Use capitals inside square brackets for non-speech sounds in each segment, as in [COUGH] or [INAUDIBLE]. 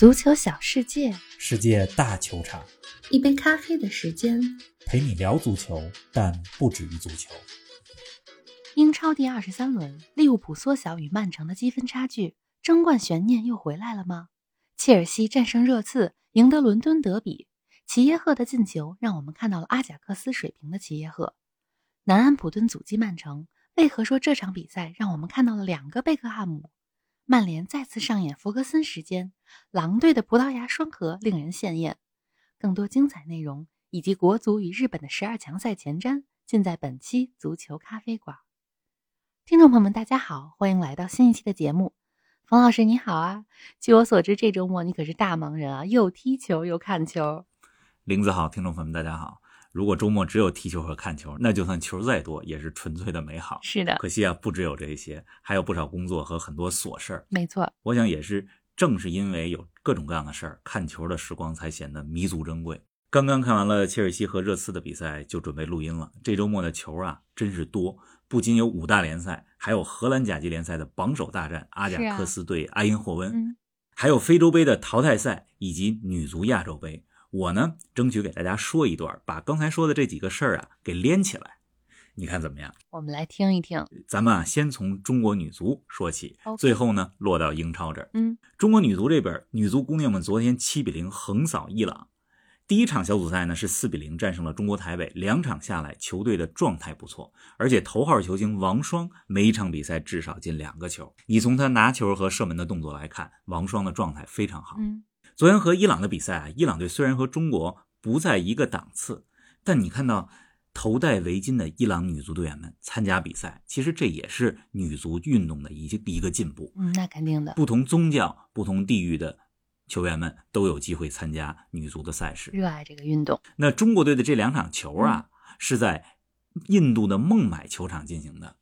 足球小世界，世界大球场，一杯咖啡的时间。陪你聊足球，但不止于足球。英超第二十三轮，利物浦缩小与曼城的积分差距，争冠悬念又回来了吗？切尔西战胜热刺，赢得伦敦德比。齐耶赫的进球让我们看到了阿贾克斯水平的齐耶赫。南安普敦阻击曼城，为何说这场比赛让我们看到了两个贝克汉姆？曼联再次上演弗格森时间，狼队的葡萄牙双核令人羡艳。更多精彩内容以及国足与日本的十二强赛前瞻，尽在本期足球咖啡馆。听众朋友们，大家好，欢迎来到新一期的节目。冯老师你好啊！据我所知，这周末你可是大忙人啊，又踢球又看球。林子好，听众朋友们大家好。如果周末只有踢球和看球，那就算球再多，也是纯粹的美好。是的，可惜啊，不只有这些，还有不少工作和很多琐事儿。没错，我想也是正是因为有各种各样的事儿，看球的时光才显得弥足珍贵。刚刚看完了切尔西和热刺的比赛，就准备录音了。这周末的球啊，真是多，不仅有五大联赛，还有荷兰甲级联赛的榜首大战，阿贾克斯对埃因霍温，还有非洲杯的淘汰赛以及女足亚洲杯。我呢，争取给大家说一段，把刚才说的这几个事儿啊给连起来，你看怎么样？我们来听一听。咱们啊，先从中国女足说起，最后呢落到英超这儿。嗯，中国女足这边，女足姑娘们昨天七比零横扫伊朗。第一场小组赛呢是四比零战胜了中国台北，两场下来球队的状态不错，而且头号球星王霜每一场比赛至少进两个球。你从她拿球和射门的动作来看，王霜的状态非常好。嗯。昨天和伊朗的比赛啊，伊朗队虽然和中国不在一个档次，但你看到头戴围巾的伊朗女足队员们参加比赛，其实这也是女足运动的一一个进步。嗯，那肯定的。不同宗教、不同地域的球员们都有机会参加女足的赛事，热爱这个运动。那中国队的这两场球啊，是在印度的孟买球场进行的。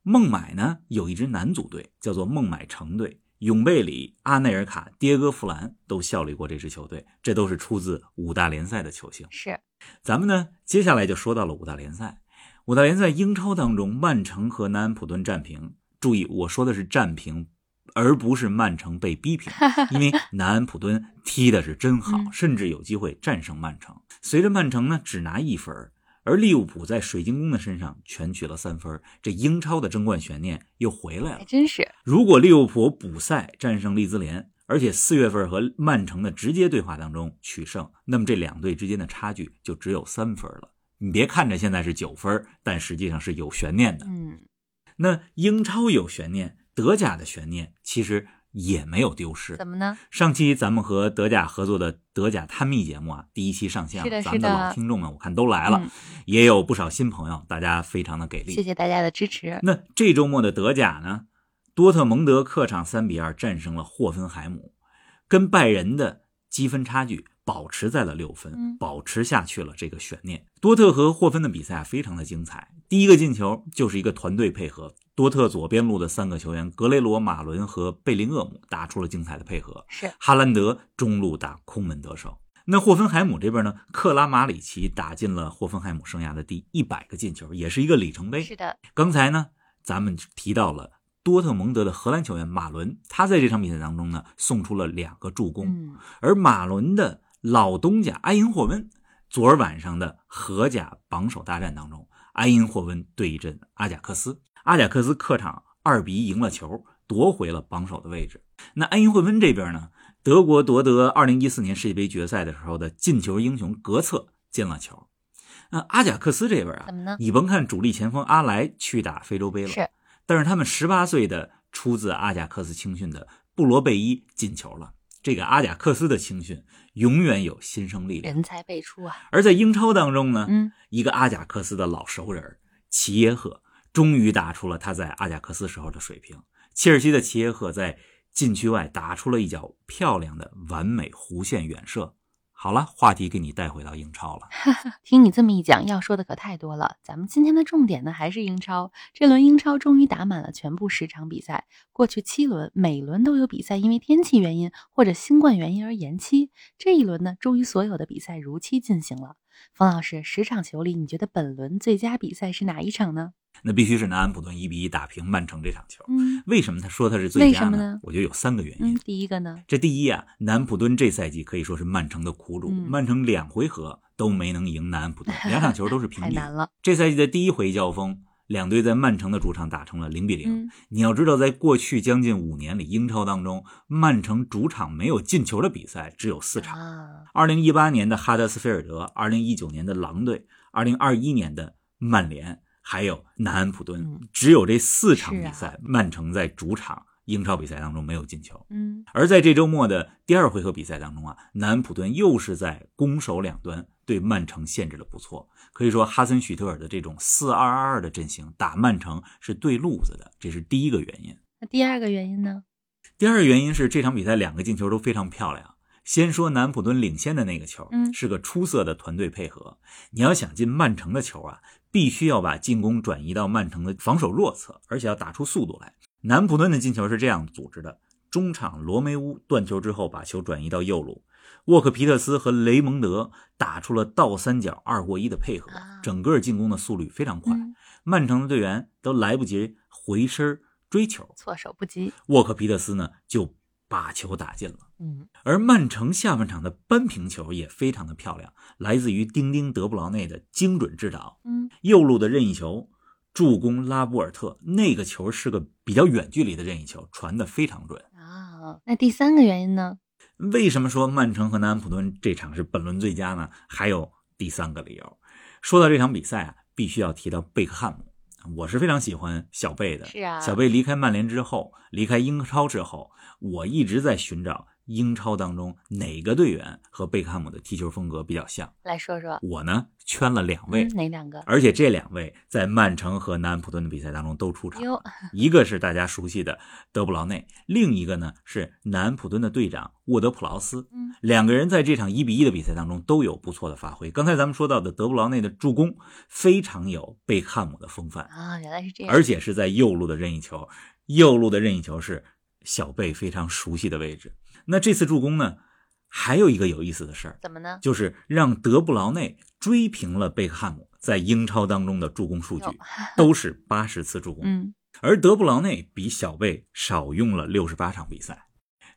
孟买呢有一支男足队，叫做孟买城队。永贝里、阿内尔卡、迭戈·弗兰都效力过这支球队，这都是出自五大联赛的球星。是，咱们呢，接下来就说到了五大联赛。五大联赛英超当中，曼城和南安普顿战平。注意，我说的是战平，而不是曼城被逼平，[LAUGHS] 因为南安普顿踢的是真好，甚至有机会战胜曼城。随着曼城呢只拿一分。而利物浦在水晶宫的身上全取了三分，这英超的争冠悬念又回来了。还真是，如果利物浦补赛战胜利兹联，而且四月份和曼城的直接对话当中取胜，那么这两队之间的差距就只有三分了。你别看着现在是九分，但实际上是有悬念的。嗯，那英超有悬念，德甲的悬念其实。也没有丢失，怎么呢？上期咱们和德甲合作的德甲探秘节目啊，第一期上线了，咱们的老听众们我看都来了，也有不少新朋友，大家非常的给力，谢谢大家的支持。那这周末的德甲呢，多特蒙德客场三比二战胜了霍芬海姆，跟拜仁的积分差距保持在了六分，保持下去了这个悬念。多特和霍芬的比赛非常的精彩，第一个进球就是一个团队配合。多特左边路的三个球员格雷罗、马伦和贝林厄姆打出了精彩的配合。是哈兰德中路打空门得手。那霍芬海姆这边呢？克拉马里奇打进了霍芬海姆生涯的第一百个进球，也是一个里程碑。是的。刚才呢，咱们提到了多特蒙德的荷兰球员马伦，他在这场比赛当中呢，送出了两个助攻。嗯。而马伦的老东家埃因霍温，昨儿晚上的荷甲榜首大战当中，埃因霍温对阵阿贾克斯。阿贾克斯客场二比一赢了球，夺回了榜首的位置。那埃因霍温这边呢？德国夺得二零一四年世界杯决赛的时候的进球英雄格策进了球。那阿贾克斯这边啊，怎么呢？你甭看主力前锋阿莱去打非洲杯了，是，但是他们十八岁的出自阿贾克斯青训的布罗贝伊进球了。这个阿贾克斯的青训永远有新生力量，人才辈出啊。而在英超当中呢，嗯，一个阿贾克斯的老熟人齐耶赫。终于打出了他在阿贾克斯时候的水平。切尔西的齐耶赫在禁区外打出了一脚漂亮的完美弧线远射。好了，话题给你带回到英超了。[LAUGHS] 听你这么一讲，要说的可太多了。咱们今天的重点呢还是英超。这轮英超终于打满了全部十场比赛。过去七轮每轮都有比赛因为天气原因或者新冠原因而延期。这一轮呢，终于所有的比赛如期进行了。冯老师，十场球里，你觉得本轮最佳比赛是哪一场呢？那必须是南安普顿一比一打平曼城这场球。嗯为什么他说他是最佳呢我觉得有三个原因。嗯，第一个呢？这第一啊，南安普顿这赛季可以说是曼城的苦主，嗯曼城两回合都没能赢南安普顿，[LAUGHS] 两场球都是平局。太难了。这赛季的第一回交锋，两队在曼城的主场打成了零比零。嗯你要知道，在过去将近五年里，英超当中，曼城主场没有进球的比赛只有四场。啊，二零一八年的哈德斯菲尔德，二零一九年的狼队，二零二一年的曼联，还有南安普敦，嗯只有这四场比赛，曼城在主场英超比赛当中没有进球。嗯而在这周末的第二回合比赛当中啊，南安普顿又是在攻守两端对曼城限制的不错，可以说哈森许特尔的这种四二二二的阵型打曼城是对路子的，这是第一个原因。那第二个原因呢？第二个原因是这场比赛两个进球都非常漂亮。先说南普敦领先的那个球，嗯是个出色的团队配合。你要想进曼城的球啊，必须要把进攻转移到曼城的防守弱侧，而且要打出速度来。南普敦的进球是这样组织的：中场罗梅乌断球之后，把球转移到右路，沃克皮特斯和雷蒙德打出了倒三角二过一的配合啊，整个进攻的速率非常快，嗯曼城的队员都来不及回身追球，措手不及。沃克皮特斯呢就把球打进了。嗯而曼城下半场的扳平球也非常的漂亮，来自于丁丁德布劳内的精准制导，嗯右路的任意球助攻拉波尔特，那个球是个比较远距离的任意球，传的非常准。啊，那第三个原因呢？为什么说曼城和南安普顿这场是本轮最佳呢？还有第三个理由。说到这场比赛啊，必须要提到贝克汉姆。我是非常喜欢小贝的。是啊小贝离开曼联之后，离开英超之后，我一直在寻找英超当中哪个队员和贝克汉姆的踢球风格比较像。来说说。我呢圈了两位，嗯，哪两个？而且这两位在曼城和南安普顿的比赛当中都出场。哟，一个是大家熟悉的德布劳内，另一个呢是南安普顿的队长沃德普劳斯。嗯两个人在这场一比一的比赛当中都有不错的发挥。刚才咱们说到的德布劳内的助攻非常有贝克汉姆的风范，啊，原来是这样。而且是在右路的任意球，右路的任意球是小贝非常熟悉的位置。那这次助攻呢，还有一个有意思的事儿，怎么呢？就是让德布劳内追平了贝克汉姆在英超当中的助攻数据，都是八十次助攻。嗯而德布劳内比小贝少用了六十八场比赛。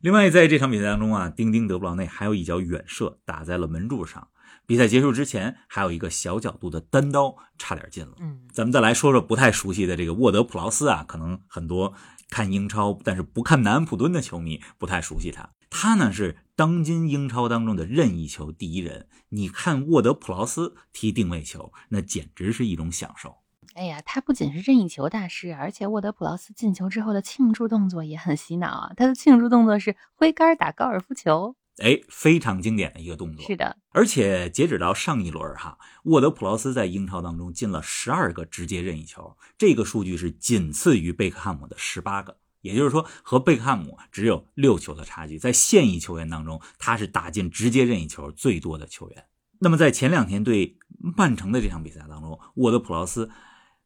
另外，在这场比赛当中啊，丁丁德布劳内还有一脚远射打在了门柱上。比赛结束之前，还有一个小角度的单刀，差点进了。嗯咱们再来说说不太熟悉的这个沃德普劳斯啊，可能很多看英超但是不看南安普敦的球迷不太熟悉他。他呢是当今英超当中的任意球第一人。你看沃德普劳斯踢定位球，那简直是一种享受。哎呀，他不仅是任意球大师，而且沃德普劳斯进球之后的庆祝动作也很洗脑啊！他的庆祝动作是挥杆打高尔夫球。哎，非常经典的一个动作。是的，而且截止到上一轮哈，沃德普劳斯在英超当中进了十二个直接任意球，这个数据是仅次于贝克汉姆的十八个，也就是说和贝克汉姆只有六球的差距。在现役球员当中，他是打进直接任意球最多的球员。那么在前两天对曼城的这场比赛当中，沃德普劳斯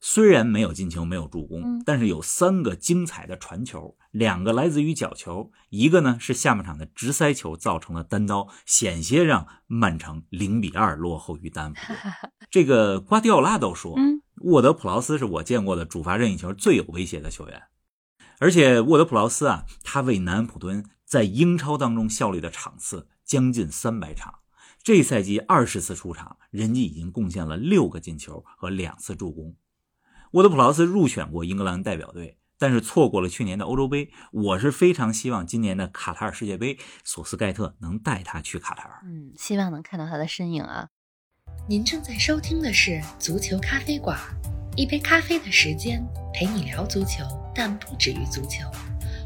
虽然没有进球，没有助攻，嗯但是有三个精彩的传球，两个来自于角球，一个呢是下半场的直塞球造成了单刀，险些让曼城零比二落后于丹 [LAUGHS] 佛。这个瓜迪奥拉都说，嗯沃德普劳斯是我见过的主罚任意球最有威胁的球员，而且沃德普劳斯啊，他为南安普顿在英超当中效力的场次将近三百场，这赛季二十次出场，人家已经贡献了六个进球和两次助攻。沃德普劳斯入选过英格兰代表队，但是错过了去年的欧洲杯。我是非常希望今年的卡塔尔世界杯，索斯盖特能带他去卡塔尔。嗯，希望能看到他的身影啊！您正在收听的是足球咖啡馆，一杯咖啡的时间陪你聊足球，但不止于足球。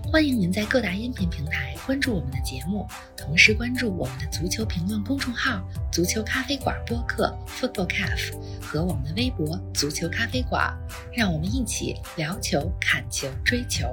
欢迎您在各大音频平台关注我们的节目，同时关注我们的足球评论公众号“足球咖啡馆播客 ”（Football Cafe） 和我们的微博“足球咖啡馆”，让我们一起聊球、看球、追球。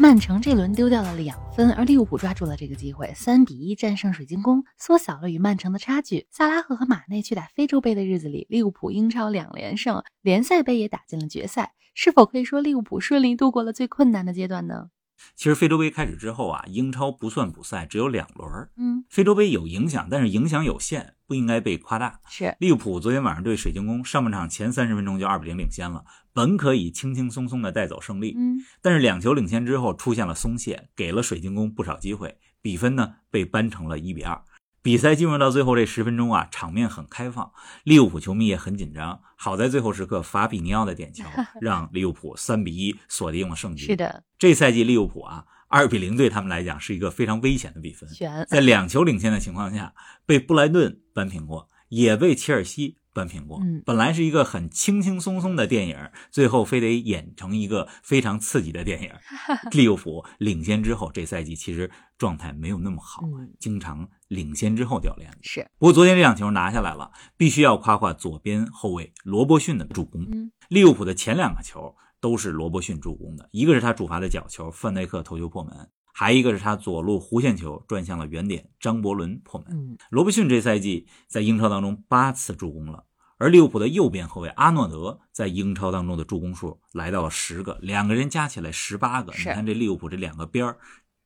曼城这轮丢掉了两分，而利物浦抓住了这个机会，三比一战胜水晶宫，缩小了与曼城的差距。萨拉赫和马内去打非洲杯的日子里，利物浦英超两连胜，联赛杯也打进了决赛。是否可以说利物浦顺利度过了最困难的阶段呢？其实非洲杯开始之后啊，英超不算补赛，只有两轮儿。嗯，非洲杯有影响，但是影响有限，不应该被夸大。是利物浦昨天晚上对水晶宫，上半场前三十分钟就二比零领先了，本可以轻轻松松的带走胜利。嗯但是两球领先之后出现了松懈，给了水晶宫不少机会，比分呢被扳成了一比二。比赛进入到最后这十分钟啊，场面很开放，利物浦球迷也很紧张。好在最后时刻法比尼奥的点球 [LAUGHS] 让利物浦三比一锁定了胜局。是，的，这赛季利物浦啊，二比零对他们来讲是一个非常危险的比分。在两球领先的情况下，被布莱顿扳平过，也被切尔西扳平过。嗯本来是一个很轻轻松松的电影，最后非得演成一个非常刺激的电影。[LAUGHS] 利物浦领先之后，这赛季其实状态没有那么好，嗯经常领先之后掉链子。是不过昨天这场球拿下来了，必须要夸夸左边后卫罗伯逊的助攻。嗯利物浦的前两个球都是罗伯逊助攻的，一个是他主罚的角球，范戴克头球破门，还一个是他左路弧线球转向了原点，张伯伦破门。嗯罗伯逊这赛季在英超当中八次助攻了，而利物浦的右边后卫阿诺德在英超当中的助攻数来到了十个，两个人加起来十八个。你看这利物浦这两个边儿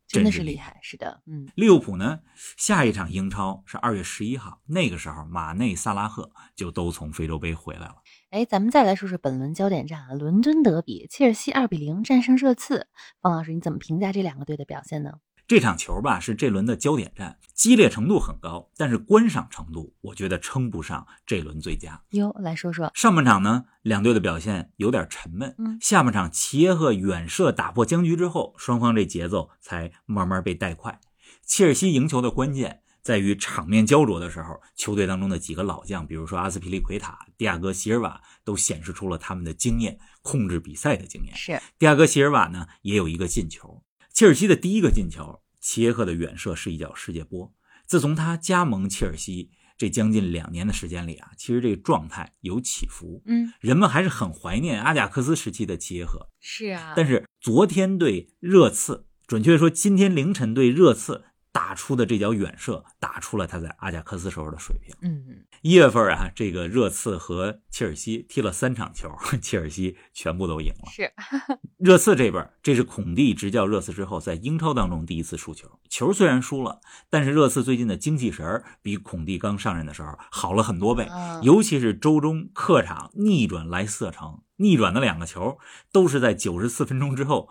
真的是厉害，是的，嗯利物浦呢，下一场英超是二月十一号，那个时候马内、萨拉赫就都从非洲杯回来了。哎，咱们再来说说本轮焦点战啊，伦敦德比，切尔西二比零战胜热刺。方老师，你怎么评价这两个队的表现呢？这场球吧是这轮的焦点战，激烈程度很高，但是观赏程度我觉得称不上这轮最佳。哟，来说说，上半场呢，两队的表现有点沉闷。嗯下半场齐耶赫远射打破僵局之后，双方这节奏才慢慢被带快。切尔西赢球的关键在于场面焦灼的时候，球队当中的几个老将，比如说阿斯皮利奎塔、蒂亚戈席尔瓦，都显示出了他们的经验，控制比赛的经验。是蒂亚戈席尔瓦呢也有一个进球。切尔西的第一个进球，齐耶赫的远射是一脚世界波。自从他加盟切尔西这将近两年的时间里啊，其实这个状态有起伏。嗯，人们还是很怀念阿贾克斯时期的齐耶赫，是啊但是昨天对热刺，准确说今天凌晨对热刺打出的这脚远射，打出了他在阿贾克斯时候的水平。嗯嗯，一月份啊，这个热刺和切尔西踢了三场球，切尔西全部都赢了。是 [LAUGHS] 热刺这边，这是孔蒂执教热刺之后在英超当中第一次输球。球虽然输了，但是热刺最近的精气神儿比孔蒂刚上任的时候好了很多倍。啊尤其是周中客场逆转莱斯特城，逆转的两个球都是在九十四分钟之后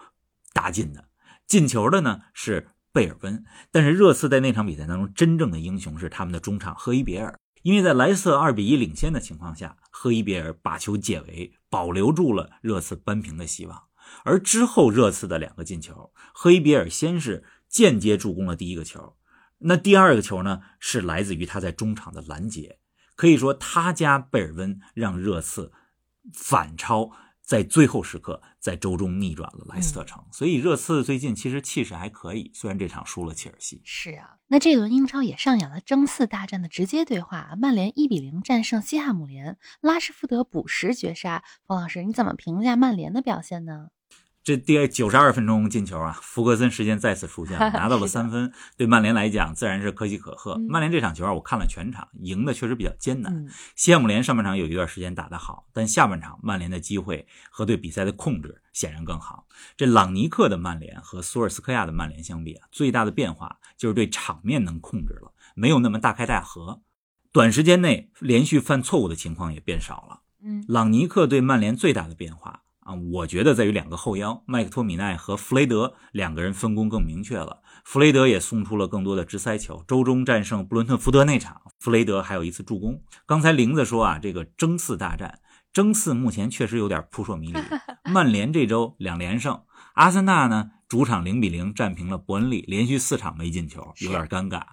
打进的。进球的呢是贝尔温，但是热刺在那场比赛当中真正的英雄是他们的中场赫伊别尔，因为在莱斯特二比一领先的情况下，赫伊别尔把球解围，保留住了热刺扳平的希望。而之后热刺的两个进球，赫伊别尔先是间接助攻了第一个球，那第二个球呢是来自于他在中场的拦截。可以说，他加贝尔温让热刺反超，在最后时刻在周中逆转了莱斯特城。所以热刺最近其实气势还可以，虽然这场输了切尔西。是啊。那这轮英超也上演了争四大战的直接对话，曼联一比零战胜西汉姆联，拉什福德补时绝杀。冯老师，你怎么评价曼联的表现呢？这第九十二分钟进球啊，福格森时间再次出现了，[LAUGHS] 拿到了三分，对曼联来讲自然是可喜可贺。嗯曼联这场球啊，我看了全场，赢的确实比较艰难。嗯，西汉姆联上半场有一段时间打得好，但下半场曼联的机会和对比赛的控制显然更好。这朗尼克的曼联和索尔斯克亚的曼联相比啊，最大的变化就是对场面能控制了，没有那么大开大合，短时间内连续犯错误的情况也变少了。嗯，朗尼克对曼联最大的变化啊，我觉得在于两个后腰，麦克托米奈和弗雷德两个人分工更明确了。弗雷德也送出了更多的直塞球。周中战胜布伦特福德那场，弗雷德还有一次助攻。刚才玲子说啊，这个争四大战，争四目前确实有点扑朔迷离。[LAUGHS] 曼联这周两连胜，阿森纳呢主场零比零战平了伯恩利，连续四场没进球，有点尴尬。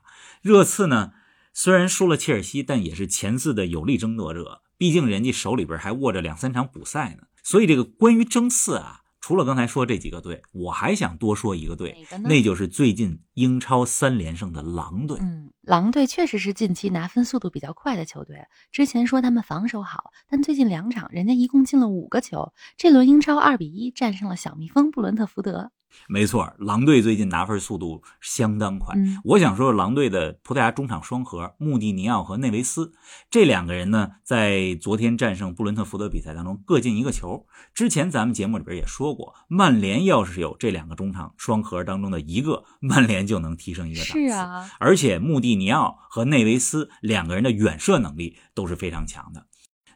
热刺呢虽然输了切尔西，但也是前四的有力争夺者。毕竟人家手里边还握着两三场补赛呢，所以这个关于争四啊，除了刚才说这几个队，我还想多说一个队个，那就是最近英超三连胜的狼队。嗯，狼队确实是近期拿分速度比较快的球队。之前说他们防守好，但最近两场人家一共进了五个球。这轮英超二比一战胜了小蜜蜂布伦特福德。没错，狼队最近拿分速度相当快。嗯我想说，狼队的葡萄牙中场双核穆蒂尼奥和内维斯这两个人呢，在昨天战胜布伦特福德比赛当中各进一个球。之前咱们节目里边也说过，曼联要是有这两个中场双核当中的一个，曼联就能提升一个档次。是啊，而且穆蒂尼奥和内维斯两个人的远射能力都是非常强的。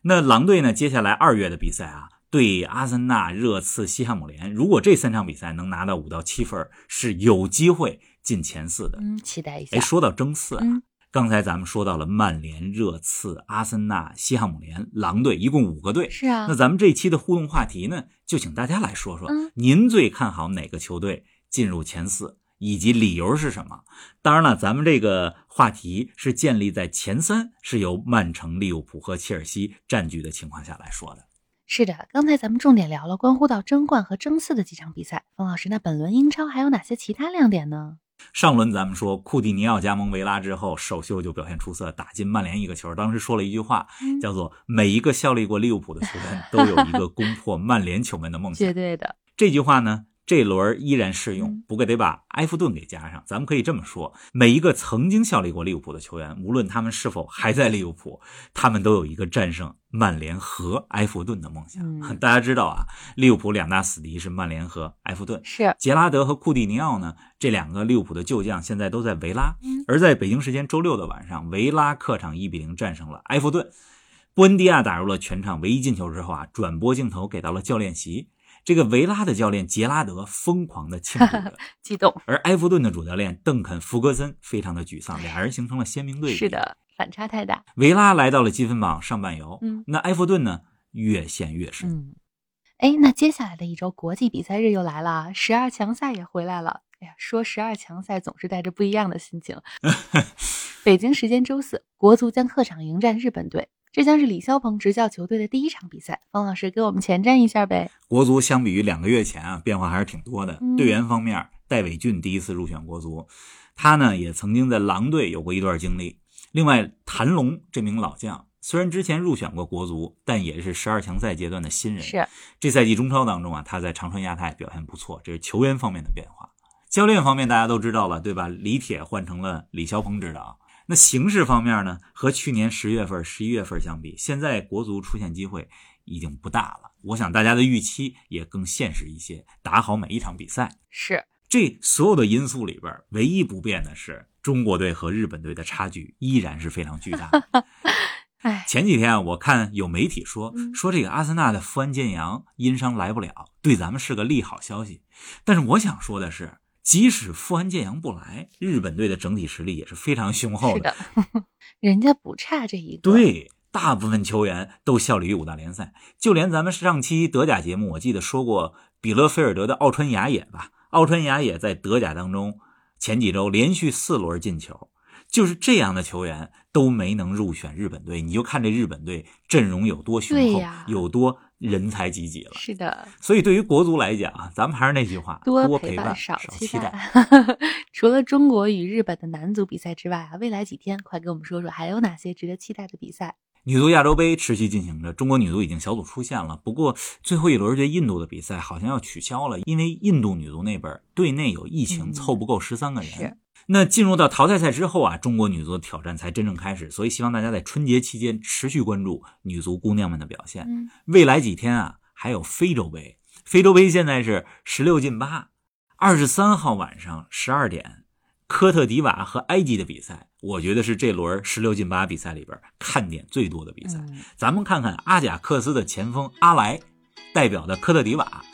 那狼队呢，接下来二月的比赛啊，对阿森纳、热刺、西汉姆联，如果这三场比赛能拿到五到七分，是有机会进前四的。嗯，期待一下哎，。说到争四啊，嗯刚才咱们说到了曼联、热刺、阿森纳、西汉姆联、狼队，一共五个队。是啊那，咱们这期的互动话题呢，就请大家来说说，嗯您最看好哪个球队进入前四，以及理由是什么？当然了，咱们这个话题是建立在前三是由曼城、利物浦和切尔西占据的情况下来说的。是的，刚才咱们重点聊了关乎到争冠和争四的几场比赛。冯老师，那本轮英超还有哪些其他亮点呢？上轮咱们说库蒂尼奥加盟维拉之后，首秀就表现出色，打进曼联一个球。当时说了一句话，嗯叫做“每一个效力过利物浦的球员都有一个攻破曼联球门的梦想 [LAUGHS] 绝”。对的，这句话呢，这轮依然适用嗯，不过得把埃弗顿给加上。咱们可以这么说：每一个曾经效力过利物浦的球员，无论他们是否还在利物浦，他们都有一个战胜曼联和埃弗顿的梦想。嗯大家知道啊，利物浦两大死敌是曼联和埃弗顿。是杰拉德和库蒂尼奥呢，这两个利物浦的旧将现在都在维拉。嗯而在北京时间周六的晚上，维拉客场一比零战胜了埃弗顿。布恩迪亚打入了全场唯一进球之后啊，转播镜头给到了教练席。这个维拉的教练杰拉德疯狂的庆祝着，[LAUGHS] 激动，而埃弗顿的主教练邓肯·福格森非常的沮丧，俩人形成了鲜明对比。是，的，反差太大。维拉来到了积分榜上半游，嗯那埃弗顿呢越陷越深。嗯，哎，那接下来的一周国际比赛日又来了，十二强赛也回来了。哎呀，说十二强赛总是带着不一样的心情。[LAUGHS] 北京时间周四，国足将客场迎战日本队，这将是李霄鹏执教球队的第一场比赛。方老师给我们前瞻一下呗。国足相比于两个月前啊，变化还是挺多的。嗯队员方面，戴伟俊第一次入选国足，他呢也曾经在狼队有过一段经历。另外，谭龙这名老将虽然之前入选过国足，但也是十二强赛阶段的新人。是，这赛季中超当中啊，他在长春亚泰表现不错，这是球员方面的变化。教练方面大家都知道了，对吧？李铁换成了李霄鹏指导。那形势方面呢，和去年十月份、十一月份相比，现在国足出现机会已经不大了。我想大家的预期也更现实一些，打好每一场比赛。是，这所有的因素里边，唯一不变的是中国队和日本队的差距依然是非常巨大 [LAUGHS] 前几天啊，我看有媒体说嗯说这个阿森纳的富安健洋因伤来不了，对咱们是个利好消息。但是我想说的是，即使富安健洋不来，日本队的整体实力也是非常雄厚是的，[LAUGHS] 人家不差这一个。，对，大部分球员都效力于五大联赛，就连咱们上期德甲节目，我记得说过比勒菲尔德的奥川雅也吧，奥川雅也在德甲当中前几周连续四轮进球，就是这样的球员都没能入选日本队，你就看这日本队阵容有多雄厚有多人才济济了。是的，所以对于国足来讲啊，咱们还是那句话，多陪伴少期期待。待。[LAUGHS] 除了中国与日本的男足比赛之外啊，未来几天快给我们说说还有哪些值得期待的比赛？女足亚洲杯持续进行着，中国女足已经小组出线了。不过最后一轮对印度的比赛好像要取消了，因为印度女足那边队内有疫情，嗯凑不够十三个人。是那进入到淘汰赛之后啊，中国女足的挑战才真正开始。所以希望大家在春节期间持续关注女足姑娘们的表现。嗯，未来几天啊，还有非洲杯。非洲杯现在是十六进八，二十三号晚上十二点，科特迪瓦和埃及的比赛，我觉得是这轮十六进八比赛里边看点最多的比赛。嗯咱们看看阿贾克斯的前锋阿莱代表的科特迪瓦，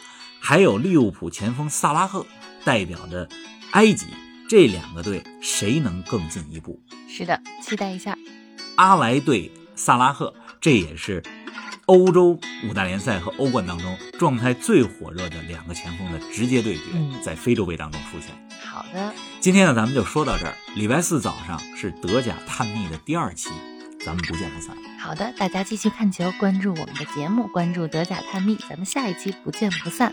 还有利物浦前锋萨拉赫代表的埃及，这两个队谁能更进一步？是的，期待一下。阿莱对萨拉赫，这也是欧洲五大联赛和欧冠当中状态最火热的两个前锋的直接对决嗯，在非洲杯当中出现。好的，今天呢，咱们就说到这儿。礼拜四早上是德甲探秘的第二期，咱们不见不散。好的，大家继续看球，关注我们的节目，关注德甲探秘，咱们下一期不见不散。